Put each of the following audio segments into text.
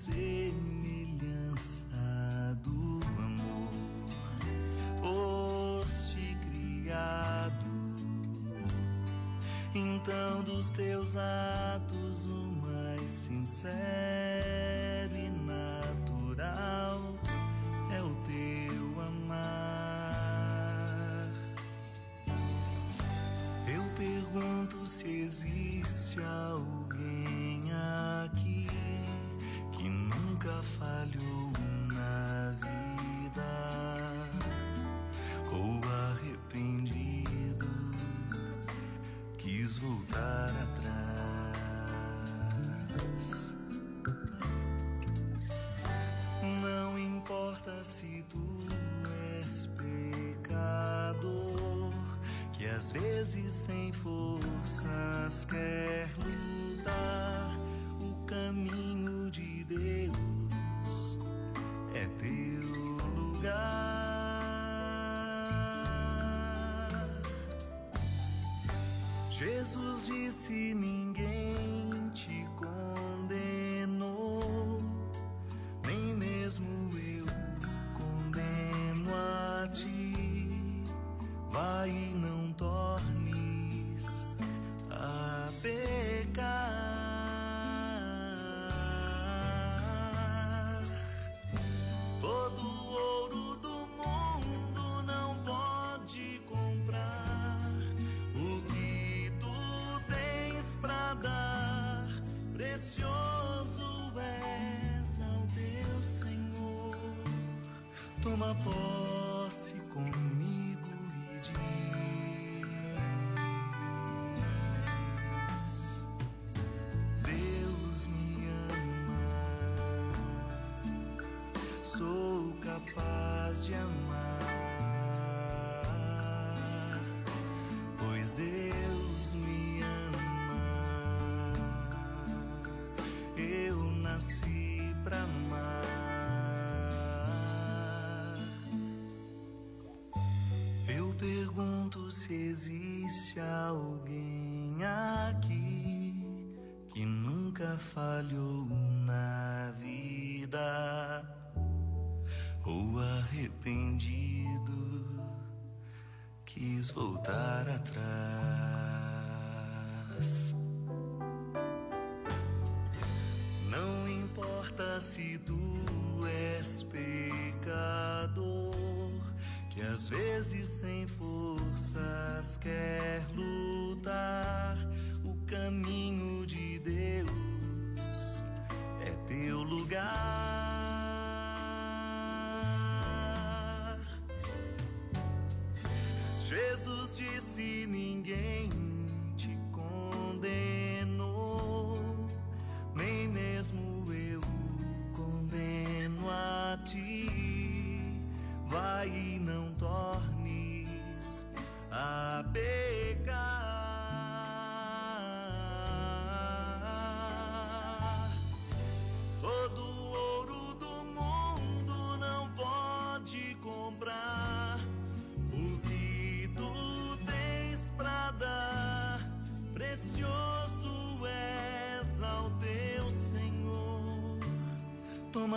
semelhança do amor foste criado. Então dos teus atos o mais sincero e natural é o teu amar. Eu pergunto se existe algo. Nunca uma porta.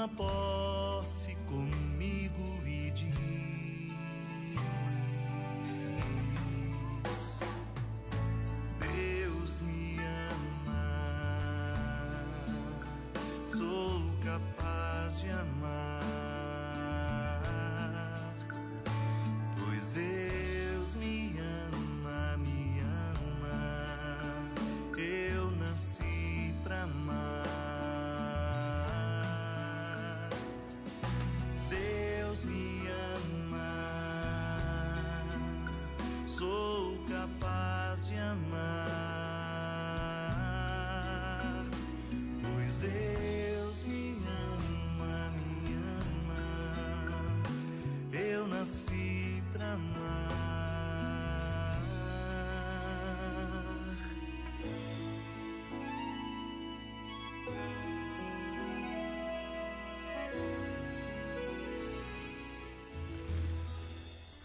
Toma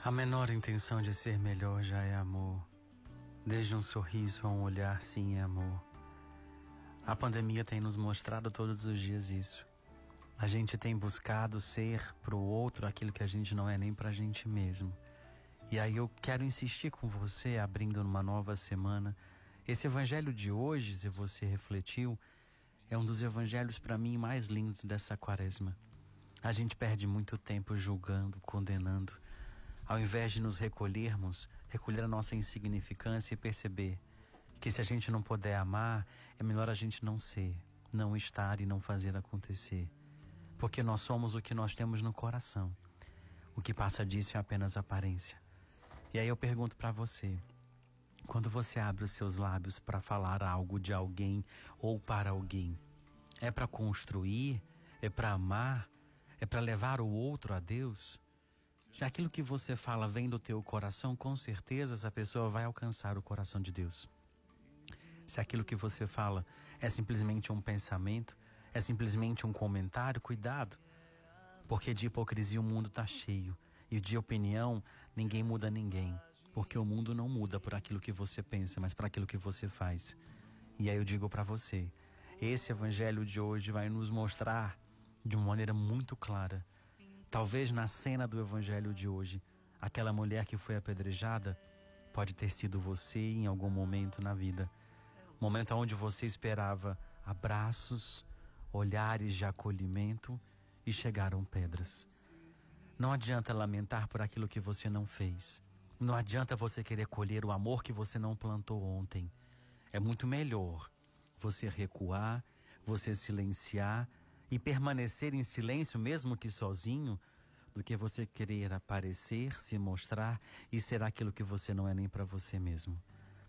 A menor intenção de ser melhor já é amor. Desde um sorriso a um olhar, sim, é amor. A pandemia tem nos mostrado todos os dias isso. A gente tem buscado ser pro outro aquilo que a gente não é nem pra gente mesmo. E aí eu quero insistir com você, abrindo numa nova semana. Esse evangelho de hoje, se você refletiu, é um dos evangelhos para mim mais lindos dessa quaresma. A gente perde muito tempo julgando, condenando, ao invés de nos recolhermos, recolher a nossa insignificância e perceber que se a gente não puder amar, é melhor a gente não ser, não estar e não fazer acontecer. Porque nós somos o que nós temos no coração. O que passa disso é apenas aparência. E aí eu pergunto para você, quando você abre os seus lábios para falar algo de alguém ou para alguém, é para construir, é para amar, é para levar o outro a Deus? Se aquilo que você fala vem do teu coração, com certeza essa pessoa vai alcançar o coração de Deus. Se aquilo que você fala é simplesmente um pensamento, é simplesmente um comentário, cuidado. Porque de hipocrisia o mundo está cheio. E de opinião, ninguém muda ninguém. Porque o mundo não muda por aquilo que você pensa, mas por aquilo que você faz. E aí eu digo para você, esse evangelho de hoje vai nos mostrar de uma maneira muito clara. Talvez na cena do evangelho de hoje, aquela mulher que foi apedrejada pode ter sido você em algum momento na vida. Momento onde você esperava abraços, olhares de acolhimento e chegaram pedras. Não adianta lamentar por aquilo que você não fez. Não adianta você querer colher o amor que você não plantou ontem. É muito melhor você recuar, você silenciar e permanecer em silêncio, mesmo que sozinho, do que você querer aparecer, se mostrar e ser aquilo que você não é nem para você mesmo.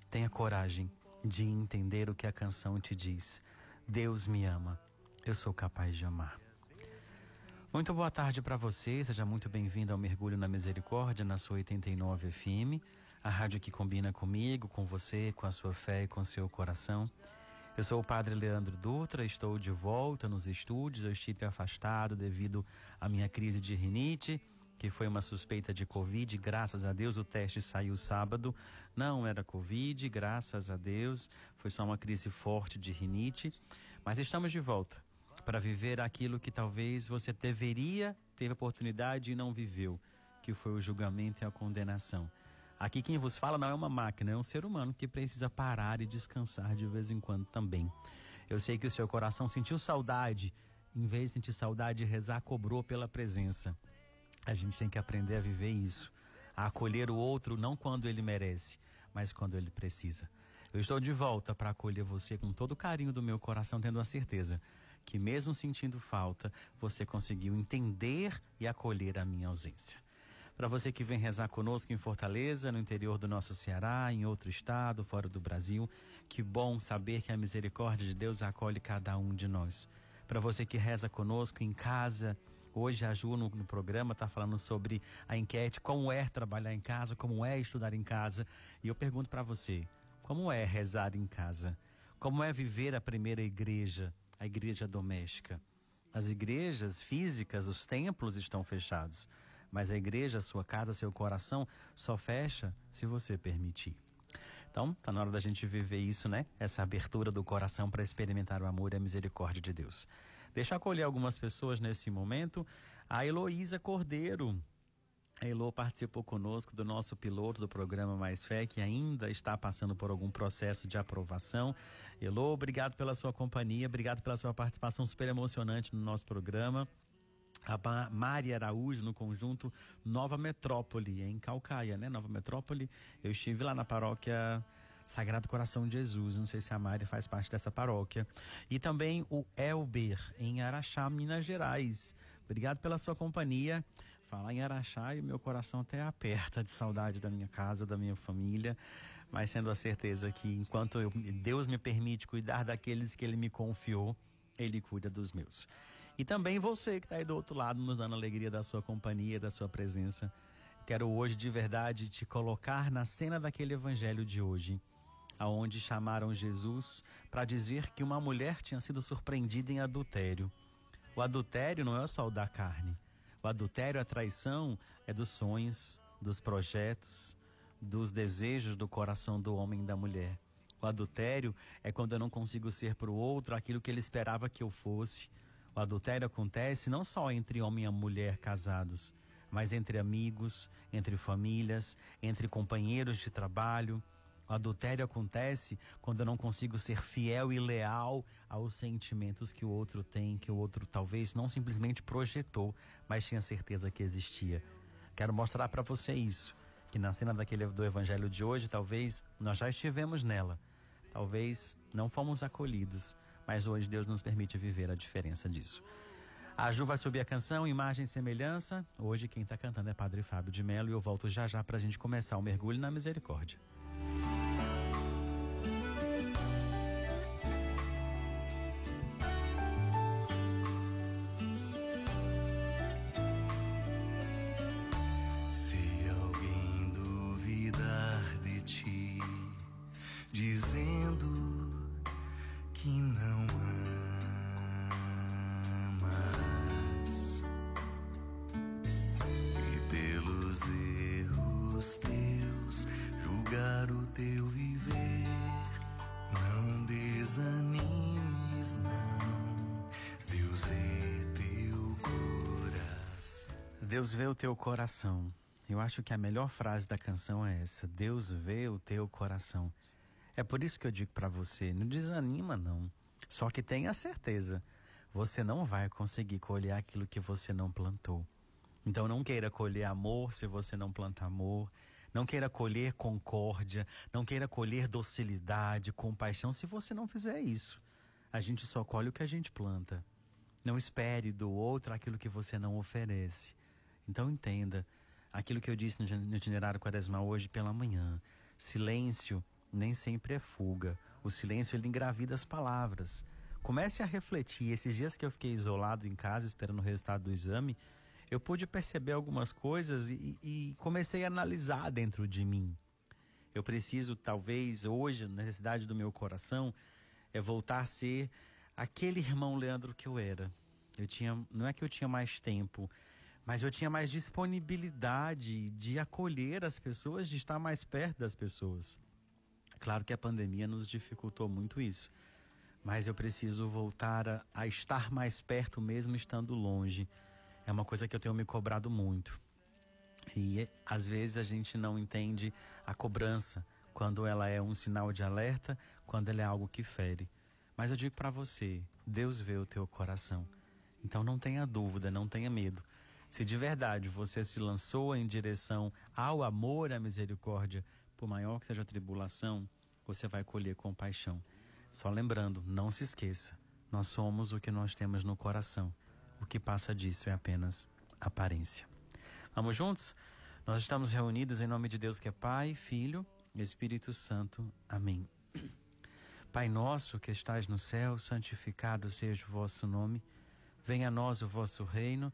Tenha coragem de entender o que a canção te diz. Deus me ama, eu sou capaz de amar. Muito boa tarde para você, seja muito bem-vindo ao Mergulho na Misericórdia, na sua 89 FM, a rádio que combina comigo, com você, com a sua fé e com seu coração. Eu sou o Padre Leandro Dutra, estou de volta nos estúdios. Eu estive afastado devido à minha crise de rinite, que foi uma suspeita de Covid. Graças a Deus o teste saiu sábado. Não era Covid, graças a Deus. Foi só uma crise forte de rinite. Mas estamos de volta para viver aquilo que talvez você deveria ter oportunidade e não viveu, que foi o julgamento e a condenação. Aqui quem vos fala não é uma máquina, é um ser humano que precisa parar e descansar de vez em quando também. Eu sei que o seu coração sentiu saudade, em vez de sentir saudade, rezar cobrou pela presença. A gente tem que aprender a viver isso, a acolher o outro não quando ele merece, mas quando ele precisa. Eu estou de volta para acolher você com todo o carinho do meu coração, tendo a certeza que mesmo sentindo falta, você conseguiu entender e acolher a minha ausência. Para você que vem rezar conosco em Fortaleza, no interior do nosso Ceará, em outro estado, fora do Brasil, que bom saber que a misericórdia de Deus acolhe cada um de nós. Para você que reza conosco em casa, hoje a Ju no, no programa está falando sobre a enquete, como é trabalhar em casa, como é estudar em casa. E eu pergunto para você, como é rezar em casa? Como é viver a primeira igreja, a igreja doméstica? As igrejas físicas, os templos estão fechados. Mas a igreja, sua casa, seu coração só fecha se você permitir. Então, tá na hora da gente viver isso, né? Essa abertura do coração para experimentar o amor e a misericórdia de Deus. Deixa eu acolher algumas pessoas nesse momento. A Heloísa Cordeiro. A Elo participou conosco do nosso piloto do programa Mais Fé, que ainda está passando por algum processo de aprovação. Elo, obrigado pela sua companhia, obrigado pela sua participação super emocionante no nosso programa. A Mari Araújo, no conjunto Nova Metrópole, em Calcaia, né? Nova Metrópole. Eu estive lá na paróquia Sagrado Coração de Jesus. Não sei se a Mari faz parte dessa paróquia. E também o Elber, em Araxá, Minas Gerais. Obrigado pela sua companhia. Falar em Araxá e meu coração até aperta de saudade da minha casa, da minha família. Mas sendo a certeza que enquanto eu, Deus me permite cuidar daqueles que Ele me confiou, Ele cuida dos meus. E também você que está aí do outro lado, nos dando alegria da sua companhia, da sua presença. Quero hoje de verdade te colocar na cena daquele evangelho de hoje aonde chamaram Jesus para dizer que uma mulher tinha sido surpreendida em adultério. O adultério não é só o da carne. O adultério, a traição, é dos sonhos, dos projetos, dos desejos do coração do homem e da mulher. O adultério é quando eu não consigo ser para o outro aquilo que ele esperava que eu fosse. O adultério acontece não só entre homem e mulher casados, mas entre amigos, entre famílias, entre companheiros de trabalho, o adultério acontece quando eu não consigo ser fiel e leal aos sentimentos que o outro tem, que o outro talvez não simplesmente projetou, mas tinha certeza que existia. Quero mostrar para você isso, que na cena daquele do evangelho de hoje, talvez nós já estivemos nela. Talvez não fomos acolhidos, mas hoje Deus nos permite viver a diferença disso. A Ju vai subir a canção Imagem e Semelhança. Hoje quem está cantando é Padre Fábio de Mello e eu volto já já para a gente começar o mergulho na misericórdia. Teu coração. Eu acho que a melhor frase da canção é essa: Deus vê o teu coração. É por isso que eu digo para você, não desanima não. Só que tenha certeza, você não vai conseguir colher aquilo que você não plantou. Então não queira colher amor se você não planta amor. Não queira colher concórdia, não queira colher docilidade, compaixão se você não fizer isso. A gente só colhe o que a gente planta. Não espere do outro aquilo que você não oferece. Então entenda aquilo que eu disse no itinerário quaresmal hoje pela manhã. Silêncio nem sempre é fuga. O silêncio ele engravida as palavras. Comece a refletir. Esses dias que eu fiquei isolado em casa esperando o resultado do exame, eu pude perceber algumas coisas e, e comecei a analisar dentro de mim. Eu preciso, talvez, hoje, necessidade do meu coração é voltar a ser aquele irmão Leandro que eu era. Eu tinha, não é que eu tinha mais tempo, mas eu tinha mais disponibilidade de acolher as pessoas, de estar mais perto das pessoas. Claro que a pandemia nos dificultou muito isso, mas eu preciso voltar a, a estar mais perto, mesmo estando longe. É uma coisa que eu tenho me cobrado muito. E às vezes a gente não entende a cobrança quando ela é um sinal de alerta, quando ela é algo que fere. Mas eu digo para você, Deus vê o teu coração. Então não tenha dúvida, não tenha medo. Se de verdade você se lançou em direção ao amor à misericórdia, por maior que seja a tribulação, você vai colher compaixão. Só lembrando, não se esqueça, nós somos o que nós temos no coração. O que passa disso é apenas aparência. Vamos juntos? Nós estamos reunidos em nome de Deus que é Pai, Filho e Espírito Santo. Amém. Pai nosso que estais no céu, santificado seja o vosso nome. Venha a nós o vosso reino.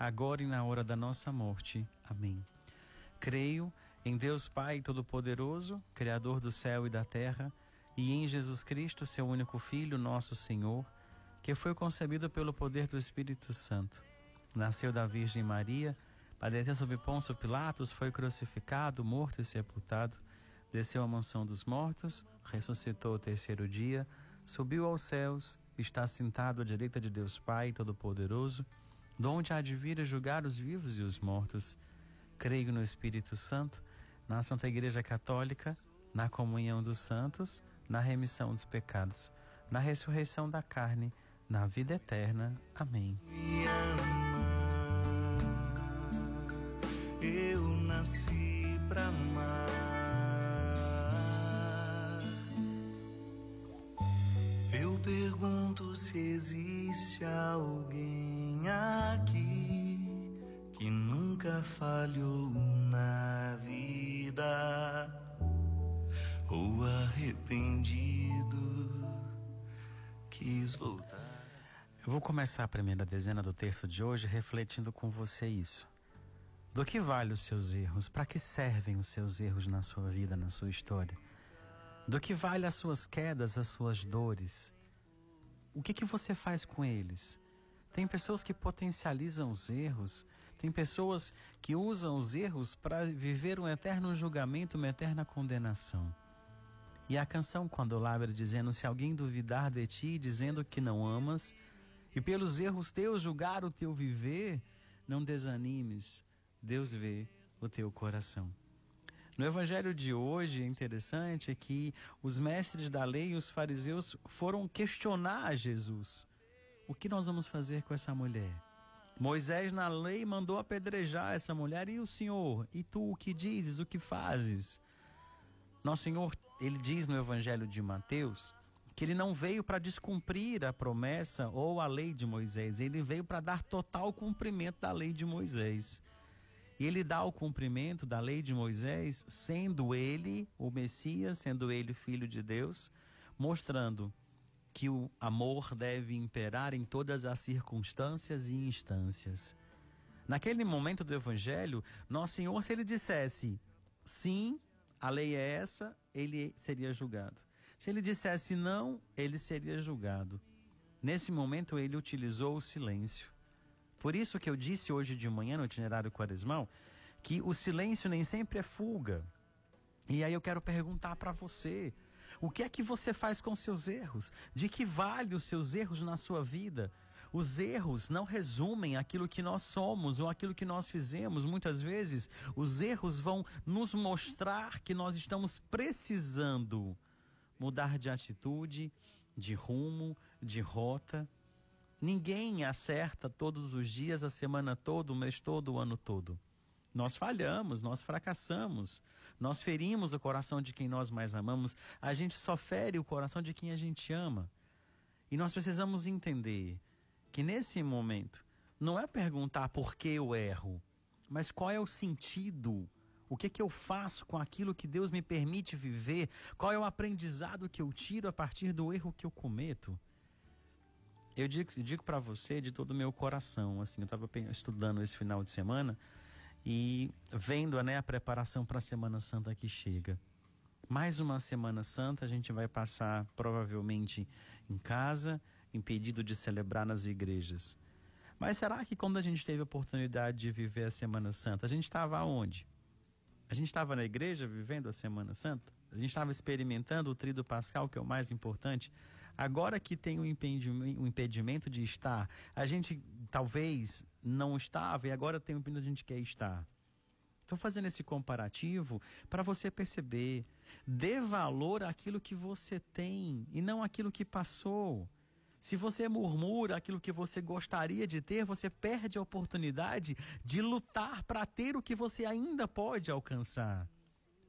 agora e na hora da nossa morte. Amém. Creio em Deus Pai Todo-Poderoso, Criador do céu e da terra, e em Jesus Cristo, seu único Filho, nosso Senhor, que foi concebido pelo poder do Espírito Santo. Nasceu da Virgem Maria, padeceu sob Pôncio Pilatos, foi crucificado, morto e sepultado, desceu à mansão dos mortos, ressuscitou o terceiro dia, subiu aos céus, está sentado à direita de Deus Pai Todo-Poderoso, donde há de vir a julgar os vivos e os mortos. Creio no Espírito Santo, na Santa Igreja Católica, na comunhão dos santos, na remissão dos pecados, na ressurreição da carne, na vida eterna. Amém. Eu nasci pra amar. Eu pergunto se existe alguém aqui que nunca falhou na vida ou arrependido quis voltar. Eu vou começar a primeira dezena do texto de hoje refletindo com você isso. Do que vale os seus erros? Para que servem os seus erros na sua vida, na sua história? Do que vale as suas quedas, as suas dores? O que, que você faz com eles? Tem pessoas que potencializam os erros, tem pessoas que usam os erros para viver um eterno julgamento, uma eterna condenação. E a canção quando Lábera dizendo: Se alguém duvidar de ti, dizendo que não amas, e pelos erros teus julgar o teu viver, não desanimes, Deus vê o teu coração. No evangelho de hoje é interessante que os mestres da lei e os fariseus foram questionar a Jesus. O que nós vamos fazer com essa mulher? Moisés na lei mandou apedrejar essa mulher e o Senhor, e tu o que dizes, o que fazes? Nosso Senhor, ele diz no evangelho de Mateus, que ele não veio para descumprir a promessa ou a lei de Moisés, ele veio para dar total cumprimento da lei de Moisés. E ele dá o cumprimento da lei de Moisés, sendo ele o Messias, sendo ele filho de Deus, mostrando que o amor deve imperar em todas as circunstâncias e instâncias. Naquele momento do Evangelho, Nosso Senhor, se ele dissesse sim, a lei é essa, ele seria julgado. Se ele dissesse não, ele seria julgado. Nesse momento, ele utilizou o silêncio. Por isso que eu disse hoje de manhã no itinerário quaresmal que o silêncio nem sempre é fuga. E aí eu quero perguntar para você, o que é que você faz com seus erros? De que vale os seus erros na sua vida? Os erros não resumem aquilo que nós somos ou aquilo que nós fizemos. Muitas vezes, os erros vão nos mostrar que nós estamos precisando mudar de atitude, de rumo, de rota. Ninguém acerta todos os dias, a semana toda, o mês todo, o ano todo. Nós falhamos, nós fracassamos, nós ferimos o coração de quem nós mais amamos, a gente só fere o coração de quem a gente ama. E nós precisamos entender que nesse momento não é perguntar por que eu erro, mas qual é o sentido, o que, que eu faço com aquilo que Deus me permite viver, qual é o aprendizado que eu tiro a partir do erro que eu cometo. Eu digo, digo para você de todo o meu coração, assim, eu estava estudando esse final de semana e vendo né, a preparação para a Semana Santa que chega. Mais uma Semana Santa a gente vai passar provavelmente em casa, impedido de celebrar nas igrejas. Mas será que quando a gente teve a oportunidade de viver a Semana Santa, a gente estava onde? A gente estava na igreja vivendo a Semana Santa? A gente estava experimentando o trido pascal, que é o mais importante? Agora que tem o impedimento, impedimento de estar, a gente talvez não estava e agora tem o impedimento de a gente quer estar. Estou fazendo esse comparativo para você perceber. Dê valor àquilo que você tem e não àquilo que passou. Se você murmura aquilo que você gostaria de ter, você perde a oportunidade de lutar para ter o que você ainda pode alcançar.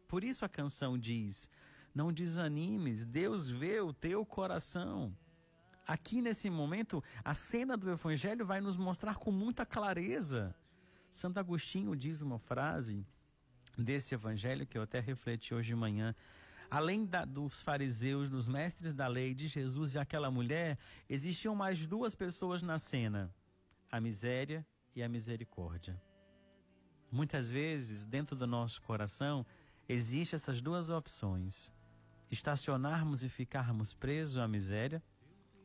Por isso a canção diz: não desanimes, Deus vê o teu coração. Aqui nesse momento, a cena do Evangelho vai nos mostrar com muita clareza. Santo Agostinho diz uma frase desse Evangelho que eu até refleti hoje de manhã. Além da, dos fariseus, dos mestres da lei, de Jesus e aquela mulher, existiam mais duas pessoas na cena: a miséria e a misericórdia. Muitas vezes, dentro do nosso coração, existem essas duas opções: estacionarmos e ficarmos presos à miséria,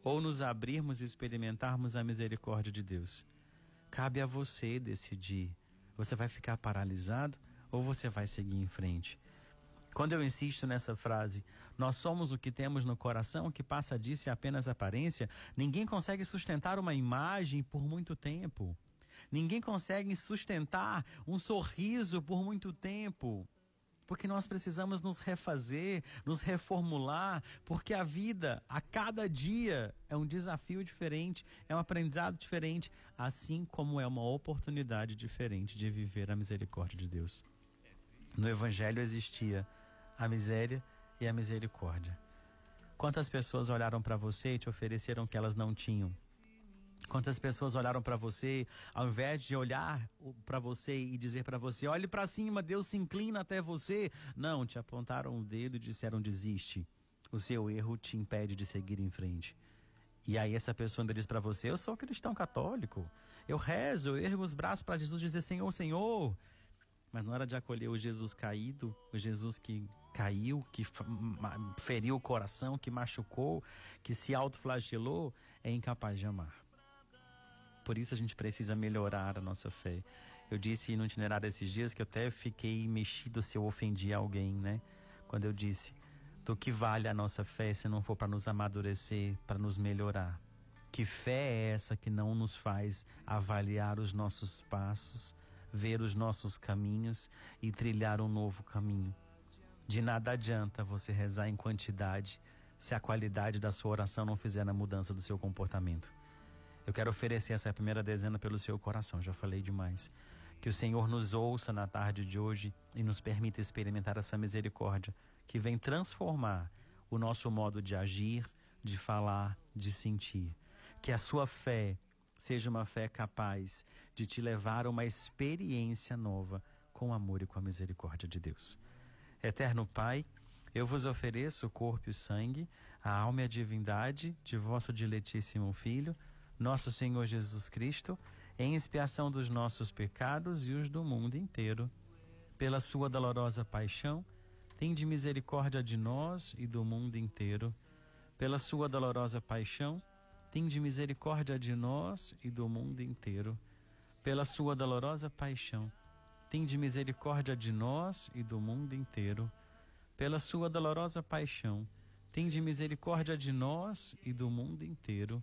ou nos abrirmos e experimentarmos a misericórdia de Deus. Cabe a você decidir. Você vai ficar paralisado ou você vai seguir em frente? Quando eu insisto nessa frase, nós somos o que temos no coração, o que passa disso é apenas aparência, ninguém consegue sustentar uma imagem por muito tempo. Ninguém consegue sustentar um sorriso por muito tempo. Porque nós precisamos nos refazer, nos reformular, porque a vida, a cada dia, é um desafio diferente, é um aprendizado diferente, assim como é uma oportunidade diferente de viver a misericórdia de Deus. No Evangelho existia a miséria e a misericórdia. Quantas pessoas olharam para você e te ofereceram o que elas não tinham? Quantas pessoas olharam para você, ao invés de olhar para você e dizer para você, olhe para cima, Deus se inclina até você? Não, te apontaram o dedo e disseram, desiste. O seu erro te impede de seguir em frente. E aí essa pessoa ainda diz para você, eu sou cristão católico, eu rezo, eu ergo os braços para Jesus dizer, Senhor, Senhor. Mas na hora de acolher o Jesus caído, o Jesus que caiu, que feriu o coração, que machucou, que se autoflagelou, é incapaz de amar. Por isso a gente precisa melhorar a nossa fé. Eu disse no itinerário esses dias que eu até fiquei mexido se eu ofendi alguém, né? Quando eu disse do que vale a nossa fé se não for para nos amadurecer, para nos melhorar. Que fé é essa que não nos faz avaliar os nossos passos, ver os nossos caminhos e trilhar um novo caminho? De nada adianta você rezar em quantidade se a qualidade da sua oração não fizer a mudança do seu comportamento. Eu quero oferecer essa primeira dezena pelo seu coração, já falei demais. Que o Senhor nos ouça na tarde de hoje e nos permita experimentar essa misericórdia que vem transformar o nosso modo de agir, de falar, de sentir. Que a sua fé seja uma fé capaz de te levar a uma experiência nova com o amor e com a misericórdia de Deus. Eterno Pai, eu vos ofereço o corpo e o sangue, a alma e a divindade de vosso diletíssimo Filho, nosso Senhor Jesus Cristo, em expiação dos nossos pecados e os do mundo inteiro. Pela sua dolorosa paixão, tende misericórdia de nós e do mundo inteiro. Pela sua dolorosa paixão, tende misericórdia de nós e do mundo inteiro. Pela sua dolorosa paixão, Tende misericórdia de nós e do mundo inteiro. Pela sua dolorosa paixão, tende misericórdia de nós e do mundo inteiro.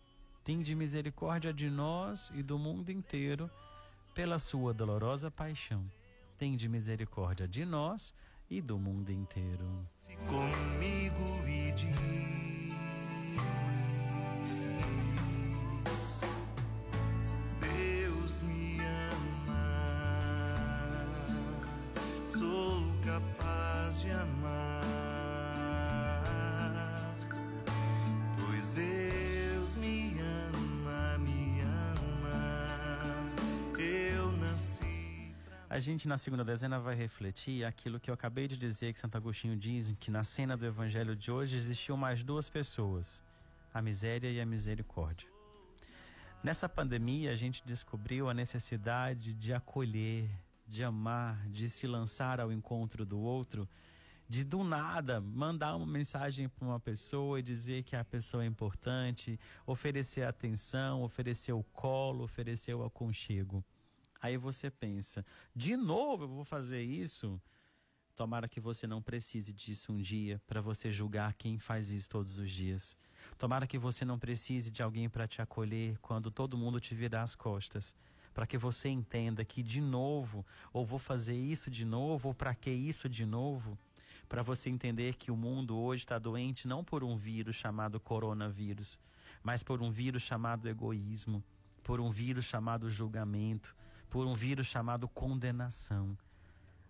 Tende misericórdia de nós e do mundo inteiro, pela sua dolorosa paixão. Tende misericórdia de nós e do mundo inteiro. Comigo e de gente na segunda dezena vai refletir aquilo que eu acabei de dizer que Santo Agostinho diz, que na cena do evangelho de hoje existiam mais duas pessoas, a miséria e a misericórdia. Nessa pandemia a gente descobriu a necessidade de acolher, de amar, de se lançar ao encontro do outro, de do nada mandar uma mensagem para uma pessoa e dizer que a pessoa é importante, oferecer atenção, oferecer o colo, oferecer o aconchego. Aí você pensa, de novo eu vou fazer isso? Tomara que você não precise disso um dia para você julgar quem faz isso todos os dias. Tomara que você não precise de alguém para te acolher quando todo mundo te virar as costas. Para que você entenda que de novo, ou vou fazer isso de novo, ou para que isso de novo? para você entender que o mundo hoje está doente não por um vírus chamado coronavírus, mas por um vírus chamado egoísmo, por um vírus chamado julgamento, por um vírus chamado condenação.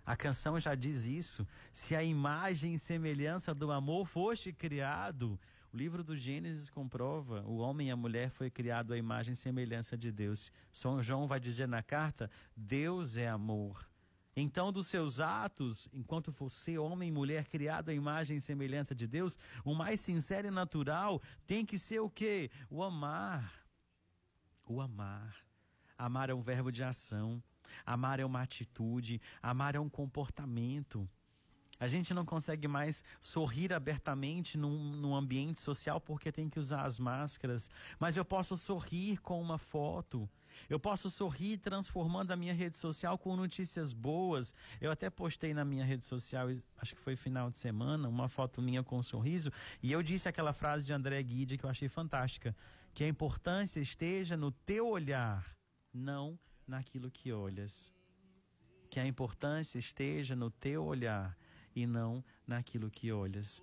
A canção já diz isso. Se a imagem e semelhança do amor foste criado, o livro do Gênesis comprova: o homem e a mulher foi criado à imagem e semelhança de Deus. São João vai dizer na carta: Deus é amor. Então, dos seus atos, enquanto você, homem e mulher, criado à imagem e semelhança de Deus, o mais sincero e natural tem que ser o quê? O amar. O amar. Amar é um verbo de ação. Amar é uma atitude. Amar é um comportamento. A gente não consegue mais sorrir abertamente num, num, ambiente social porque tem que usar as máscaras. Mas eu posso sorrir com uma foto. Eu posso sorrir transformando a minha rede social com notícias boas. Eu até postei na minha rede social, acho que foi final de semana, uma foto minha com um sorriso. E eu disse aquela frase de André Guide que eu achei fantástica: que a importância esteja no teu olhar, não naquilo que olhas. Que a importância esteja no teu olhar e não naquilo que olhas.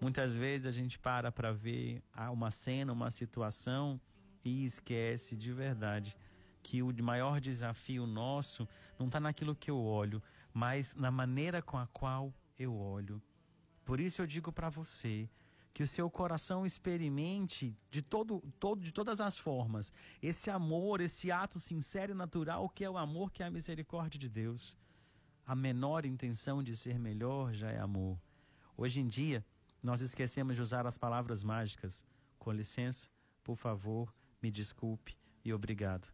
Muitas vezes a gente para para ver uma cena, uma situação e esquece de verdade que o maior desafio nosso não está naquilo que eu olho, mas na maneira com a qual eu olho. Por isso eu digo para você que o seu coração experimente de todo, todo, de todas as formas esse amor, esse ato sincero e natural que é o amor, que é a misericórdia de Deus. A menor intenção de ser melhor já é amor. Hoje em dia, nós esquecemos de usar as palavras mágicas. Com licença, por favor, me desculpe e obrigado.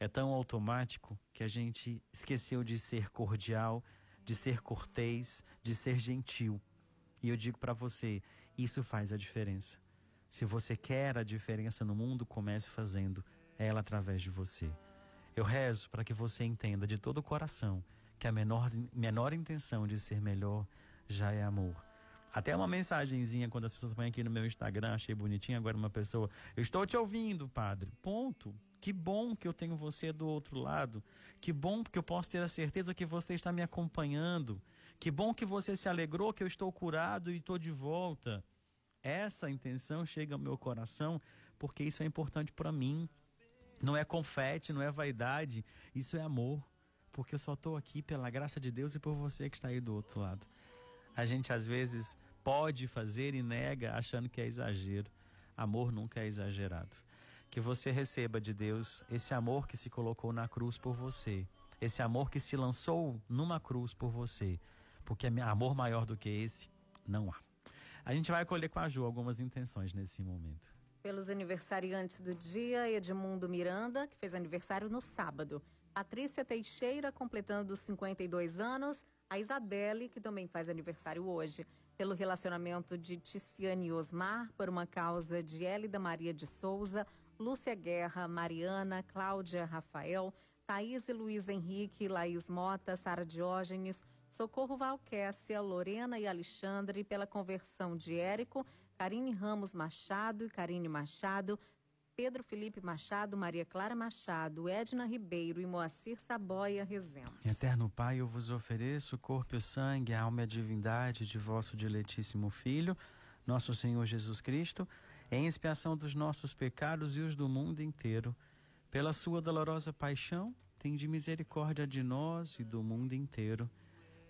É tão automático que a gente esqueceu de ser cordial, de ser cortês, de ser gentil. E eu digo para você, isso faz a diferença. Se você quer a diferença no mundo, comece fazendo ela através de você. Eu rezo para que você entenda de todo o coração que a menor, menor intenção de ser melhor já é amor. Até uma mensagenzinha quando as pessoas põem aqui no meu Instagram, achei bonitinho. Agora uma pessoa, eu estou te ouvindo, padre. Ponto. Que bom que eu tenho você do outro lado. Que bom que eu posso ter a certeza que você está me acompanhando. Que bom que você se alegrou que eu estou curado e estou de volta. Essa intenção chega ao meu coração porque isso é importante para mim. Não é confete, não é vaidade, isso é amor. Porque eu só estou aqui pela graça de Deus e por você que está aí do outro lado. A gente às vezes pode fazer e nega achando que é exagero. Amor nunca é exagerado que você receba de Deus esse amor que se colocou na cruz por você, esse amor que se lançou numa cruz por você, porque amor maior do que esse não há. A gente vai colher com a Ju algumas intenções nesse momento. Pelos aniversariantes do dia, Edmundo Miranda, que fez aniversário no sábado. Patrícia Teixeira, completando 52 anos. A Isabelle, que também faz aniversário hoje. Pelo relacionamento de Ticiane Osmar, por uma causa de Hélida Maria de Souza. Lúcia Guerra, Mariana, Cláudia Rafael, Thaís e Luiz Henrique, Laís Mota, Sara Diógenes, Socorro Valquécia, Lorena e Alexandre pela conversão de Érico, Karine Ramos Machado e Karine Machado, Pedro Felipe Machado, Maria Clara Machado, Edna Ribeiro e Moacir Saboia Rezende. Eterno Pai, eu vos ofereço o corpo e o sangue, a alma e a divindade de vosso diletíssimo Filho, nosso Senhor Jesus Cristo, em expiação dos nossos pecados e os do mundo inteiro. Pela sua dolorosa paixão, de misericórdia de nós e do mundo inteiro.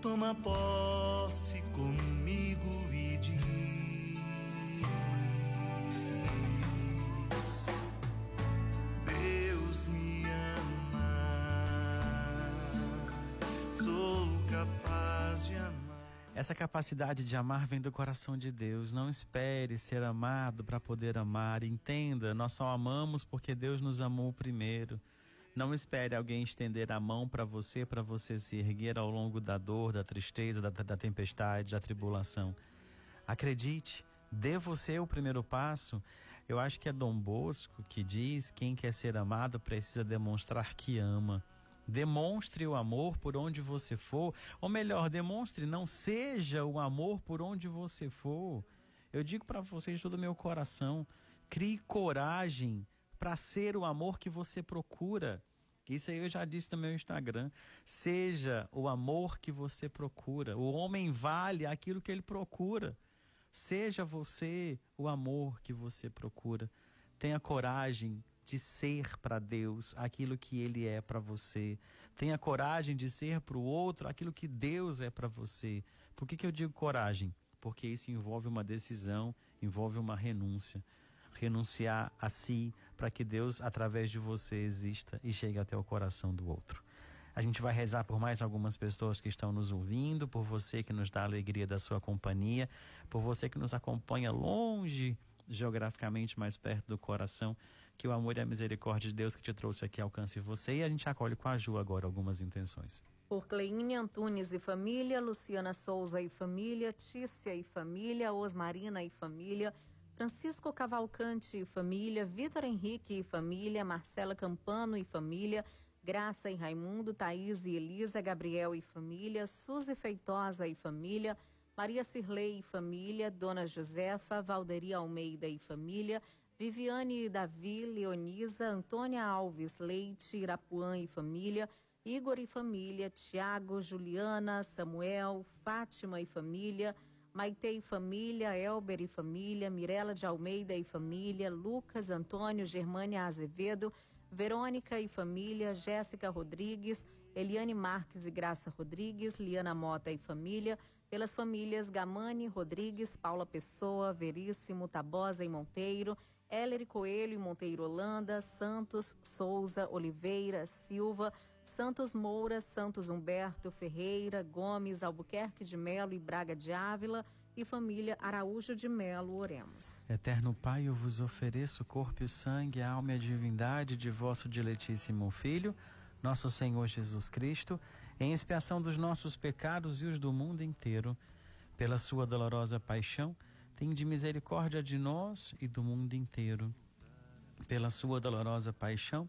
toma posse comigo e diz: Deus me ama, sou capaz de amar. Essa capacidade de amar vem do coração de Deus. Não espere ser amado para poder amar. Entenda, nós só amamos porque Deus nos amou primeiro. Não espere alguém estender a mão para você, para você se erguer ao longo da dor, da tristeza, da, da tempestade, da tribulação. Acredite, dê você o primeiro passo. Eu acho que é Dom Bosco que diz: quem quer ser amado precisa demonstrar que ama. Demonstre o amor por onde você for, ou melhor, demonstre, não seja o amor por onde você for. Eu digo para vocês todo o meu coração: crie coragem para ser o amor que você procura. Isso aí eu já disse no meu Instagram. Seja o amor que você procura. O homem vale aquilo que ele procura. Seja você o amor que você procura. Tenha coragem de ser para Deus aquilo que Ele é para você. Tenha coragem de ser para o outro aquilo que Deus é para você. Por que, que eu digo coragem? Porque isso envolve uma decisão, envolve uma renúncia. Renunciar a si, para que Deus, através de você, exista e chegue até o coração do outro. A gente vai rezar por mais algumas pessoas que estão nos ouvindo, por você que nos dá a alegria da sua companhia, por você que nos acompanha longe, geograficamente mais perto do coração. Que o amor e a misericórdia de Deus que te trouxe aqui alcance você. E a gente acolhe com a Ju agora algumas intenções. Por Cleine Antunes e família, Luciana Souza e família, Tícia e família, Osmarina e família, Francisco Cavalcante e família, Vitor Henrique e família, Marcela Campano e família, Graça e Raimundo, Thaís e Elisa, Gabriel e família, Suzy Feitosa e família, Maria Cirlei e família, Dona Josefa, Valderi Almeida e família, Viviane e Davi, Leonisa, Antônia Alves Leite, Irapuã e família, Igor e família, Tiago, Juliana, Samuel, Fátima e família, Maite e família, Elber e família, Mirela de Almeida e família, Lucas, Antônio, Germânia Azevedo, Verônica e família, Jéssica Rodrigues, Eliane Marques e Graça Rodrigues, Liana Mota e família, pelas famílias Gamani Rodrigues, Paula Pessoa, Veríssimo, Tabosa e Monteiro, Heller Coelho e Monteiro Holanda, Santos, Souza, Oliveira, Silva, Santos Moura, Santos Humberto, Ferreira, Gomes, Albuquerque de Melo e Braga de Ávila e família Araújo de Melo, oremos. Eterno Pai, eu vos ofereço o corpo e o sangue, a alma e a divindade de vosso diletíssimo Filho, nosso Senhor Jesus Cristo, em expiação dos nossos pecados e os do mundo inteiro, pela sua dolorosa paixão, tem de misericórdia de nós e do mundo inteiro. Pela sua dolorosa paixão,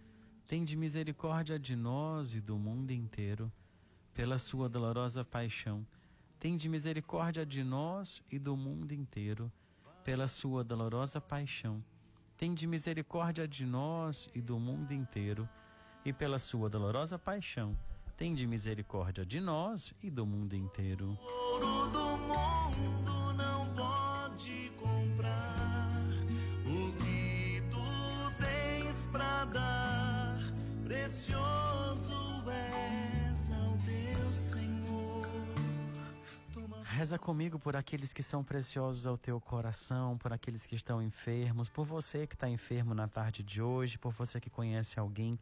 Tende misericórdia de nós e do mundo inteiro, pela sua dolorosa paixão. Tende misericórdia de nós e do mundo inteiro, pela sua dolorosa paixão. Tende misericórdia de nós e do mundo inteiro, e pela sua dolorosa paixão. Tende misericórdia de nós e do mundo inteiro. Ouro do mundo Reza comigo por aqueles que são preciosos ao teu coração, por aqueles que estão enfermos, por você que está enfermo na tarde de hoje, por você que conhece alguém.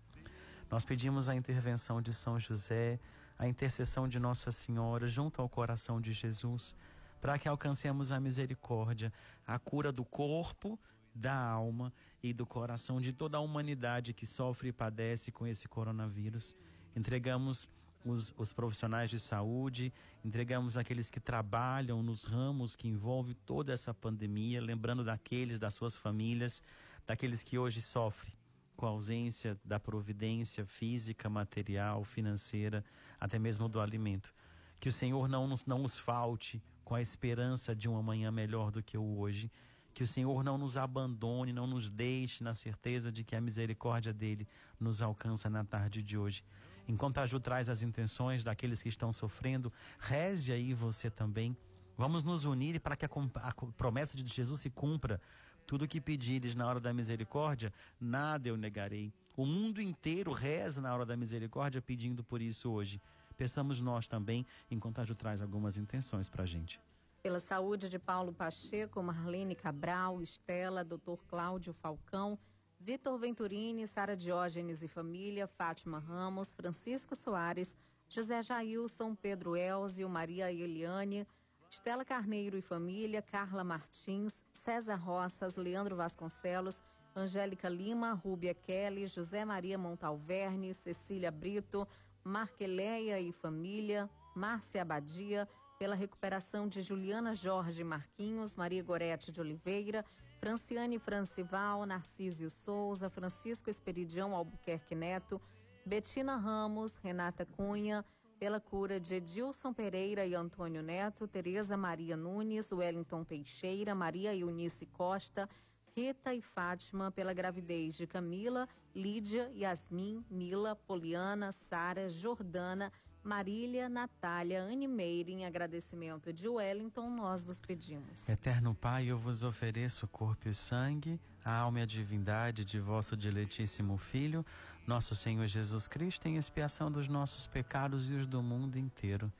Nós pedimos a intervenção de São José, a intercessão de Nossa Senhora junto ao coração de Jesus, para que alcancemos a misericórdia, a cura do corpo, da alma e do coração de toda a humanidade que sofre e padece com esse coronavírus. Entregamos os, os, profissionais de saúde, entregamos aqueles que trabalham nos ramos que envolve toda essa pandemia, lembrando daqueles, das suas famílias, daqueles que hoje sofrem com a ausência da providência física, material, financeira, até mesmo do alimento. Que o Senhor não nos, não nos falte com a esperança de um amanhã melhor do que o hoje que o Senhor não nos abandone, não nos deixe na certeza de que a misericórdia dele nos alcança na tarde de hoje. Enquanto a Ju traz as intenções daqueles que estão sofrendo, reze aí você também. Vamos nos unir para que a, a promessa de Jesus se cumpra. Tudo que pedires na hora da misericórdia, nada eu negarei. O mundo inteiro reza na hora da misericórdia pedindo por isso hoje. Peçamos nós também, enquanto a Ju traz algumas intenções para a gente. Pela saúde de Paulo Pacheco, Marlene Cabral, Estela, Dr. Cláudio Falcão, Vitor Venturini, Sara Diógenes e família, Fátima Ramos, Francisco Soares, José Jailson, Pedro Elzio, Maria Eliane, Estela Carneiro e família, Carla Martins, César Roças, Leandro Vasconcelos, Angélica Lima, Rúbia Kelly, José Maria Montalverne, Cecília Brito, Marqueleia e família, Márcia Abadia, pela recuperação de Juliana Jorge Marquinhos, Maria Gorete de Oliveira, Franciane Francival, Narcísio Souza, Francisco Esperidião Albuquerque Neto, Betina Ramos, Renata Cunha, pela cura de Edilson Pereira e Antônio Neto, Tereza Maria Nunes, Wellington Teixeira, Maria Eunice Costa, Rita e Fátima, pela gravidez de Camila, Lídia, Yasmin, Mila, Poliana, Sara, Jordana, Marília, Natália, Animeira, em agradecimento de Wellington, nós vos pedimos. Eterno Pai, eu vos ofereço o corpo e o sangue, a alma e a divindade de vosso diletíssimo Filho, nosso Senhor Jesus Cristo, em expiação dos nossos pecados e os do mundo inteiro.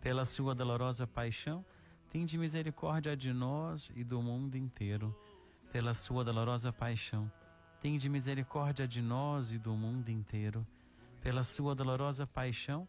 Pela sua dolorosa paixão, tende misericórdia de nós e do mundo inteiro. Pela sua dolorosa paixão, tende misericórdia de nós e do mundo inteiro. Pela sua dolorosa paixão,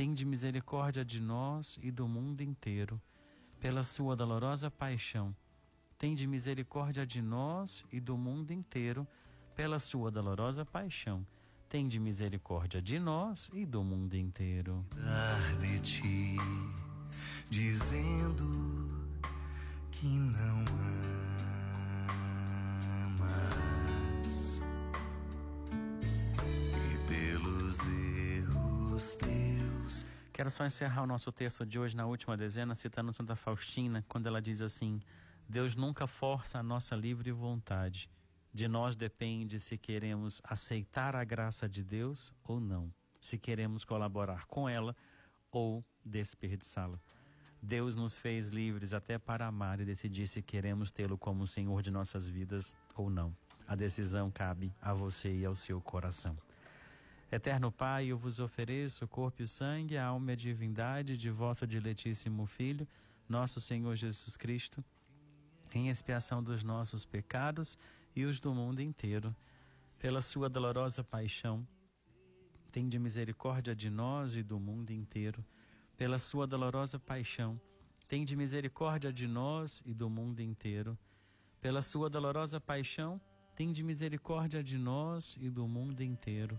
tende misericórdia de nós e do mundo inteiro. Pela sua dolorosa paixão, tende misericórdia de nós e do mundo inteiro. Pela sua dolorosa paixão, tende misericórdia de nós e do mundo inteiro. Dar de ti, dizendo que não amas Quero só encerrar o nosso texto de hoje na última dezena, citando Santa Faustina, quando ela diz assim: Deus nunca força a nossa livre vontade de nós depende se queremos aceitar a graça de Deus ou não, se queremos colaborar com ela ou desperdiçá-la. Deus nos fez livres até para amar e decidir se queremos tê-lo como Senhor de nossas vidas ou não. A decisão cabe a você e ao seu coração. Eterno Pai, eu vos ofereço o corpo e o sangue, a alma e a divindade de vosso diletíssimo Filho, nosso Senhor Jesus Cristo, em expiação dos nossos pecados e os do mundo inteiro. Pela sua dolorosa paixão, tende misericórdia de nós e do mundo inteiro. Pela sua dolorosa paixão, tende misericórdia de nós e do mundo inteiro. Pela sua dolorosa paixão, tende misericórdia de nós e do mundo inteiro.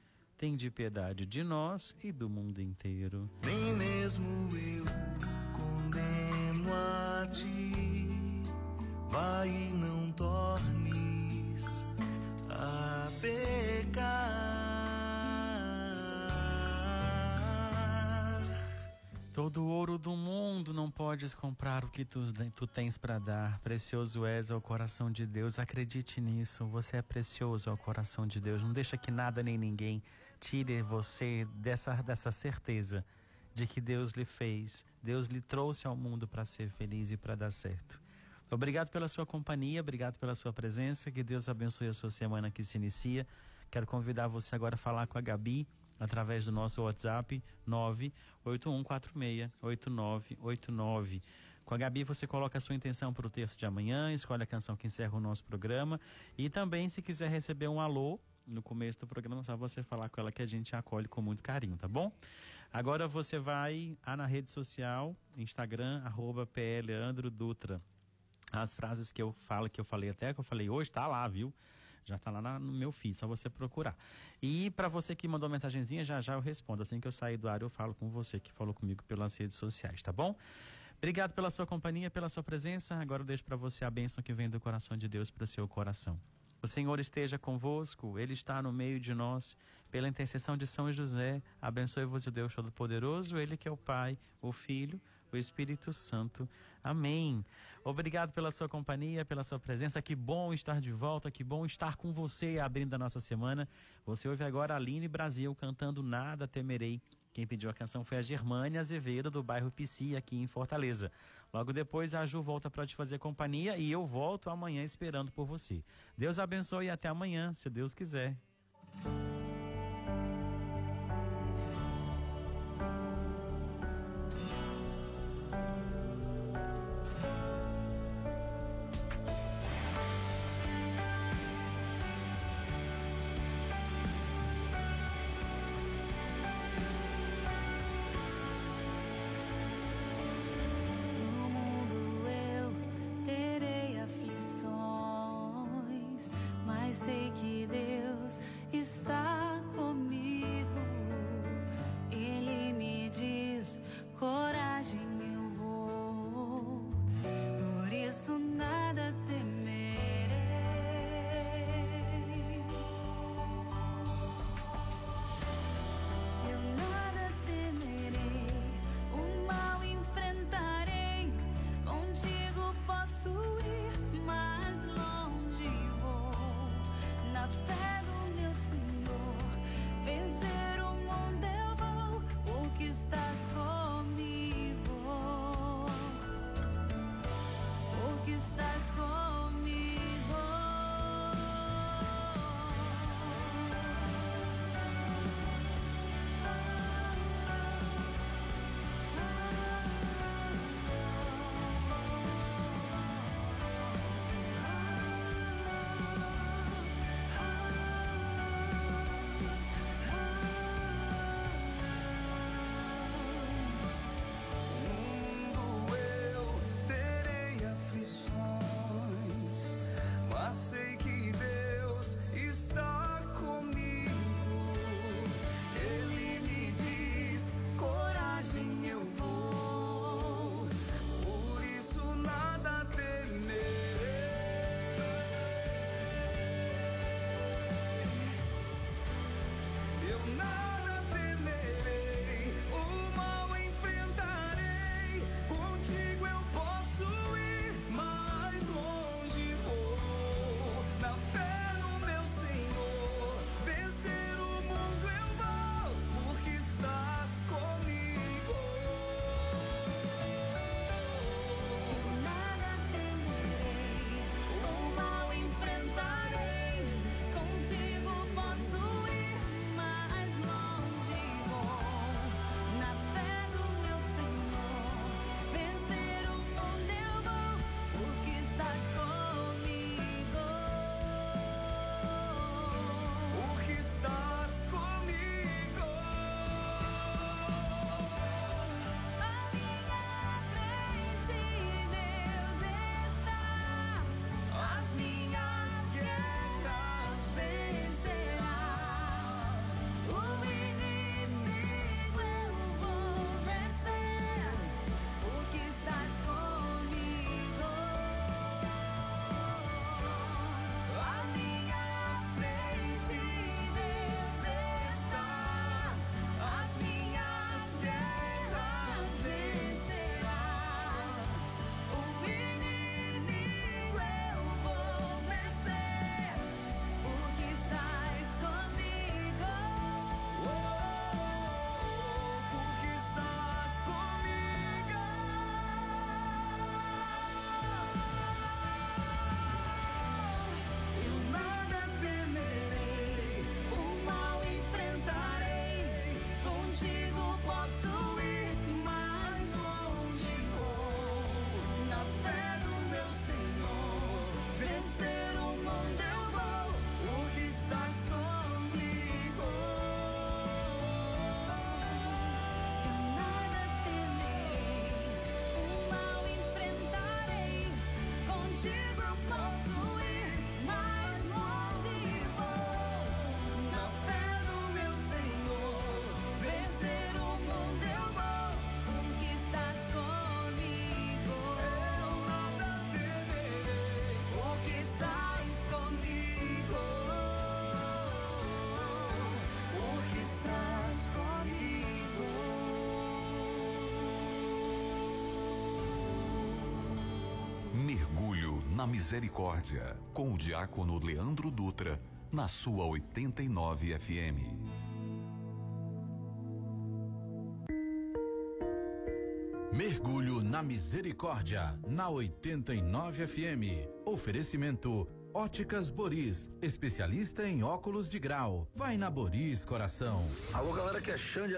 Tende piedade de nós e do mundo inteiro. Nem mesmo eu condeno a ti, vai e não tornes a pecar. Todo o ouro do mundo não podes comprar o que tu, tu tens para dar. Precioso és ao coração de Deus. Acredite nisso. Você é precioso ao coração de Deus. Não deixa que nada nem ninguém tire você dessa, dessa certeza de que Deus lhe fez. Deus lhe trouxe ao mundo para ser feliz e para dar certo. Obrigado pela sua companhia, obrigado pela sua presença. Que Deus abençoe a sua semana que se inicia. Quero convidar você agora a falar com a Gabi através do nosso WhatsApp 981468989. Com a Gabi você coloca a sua intenção para o texto de amanhã, escolhe a canção que encerra o nosso programa e também se quiser receber um alô no começo do programa, só você falar com ela que a gente acolhe com muito carinho, tá bom? Agora você vai na rede social, Instagram, arroba Dutra. As frases que eu falo, que eu falei até, que eu falei hoje, tá lá, viu? Já está lá no meu feed, só você procurar. E para você que mandou mensagenzinha, já já eu respondo. Assim que eu sair do ar, eu falo com você que falou comigo pelas redes sociais, tá bom? Obrigado pela sua companhia, pela sua presença. Agora eu deixo para você a bênção que vem do coração de Deus para seu coração. O Senhor esteja convosco, Ele está no meio de nós. Pela intercessão de São José, abençoe-vos o Deus Todo-Poderoso, Ele que é o Pai, o Filho, o Espírito Santo. Amém. Obrigado pela sua companhia, pela sua presença. Que bom estar de volta, que bom estar com você abrindo a nossa semana. Você ouve agora a Aline Brasil cantando Nada Temerei. Quem pediu a canção foi a Germânia Azevedo, do bairro Pici, aqui em Fortaleza. Logo depois, a Ju volta para te fazer companhia e eu volto amanhã esperando por você. Deus abençoe e até amanhã, se Deus quiser. the Misericórdia, com o diácono Leandro Dutra, na sua 89 FM. Mergulho na Misericórdia, na 89 FM. Oferecimento Óticas Boris, especialista em óculos de grau. Vai na Boris, coração. Alô, galera que é Xande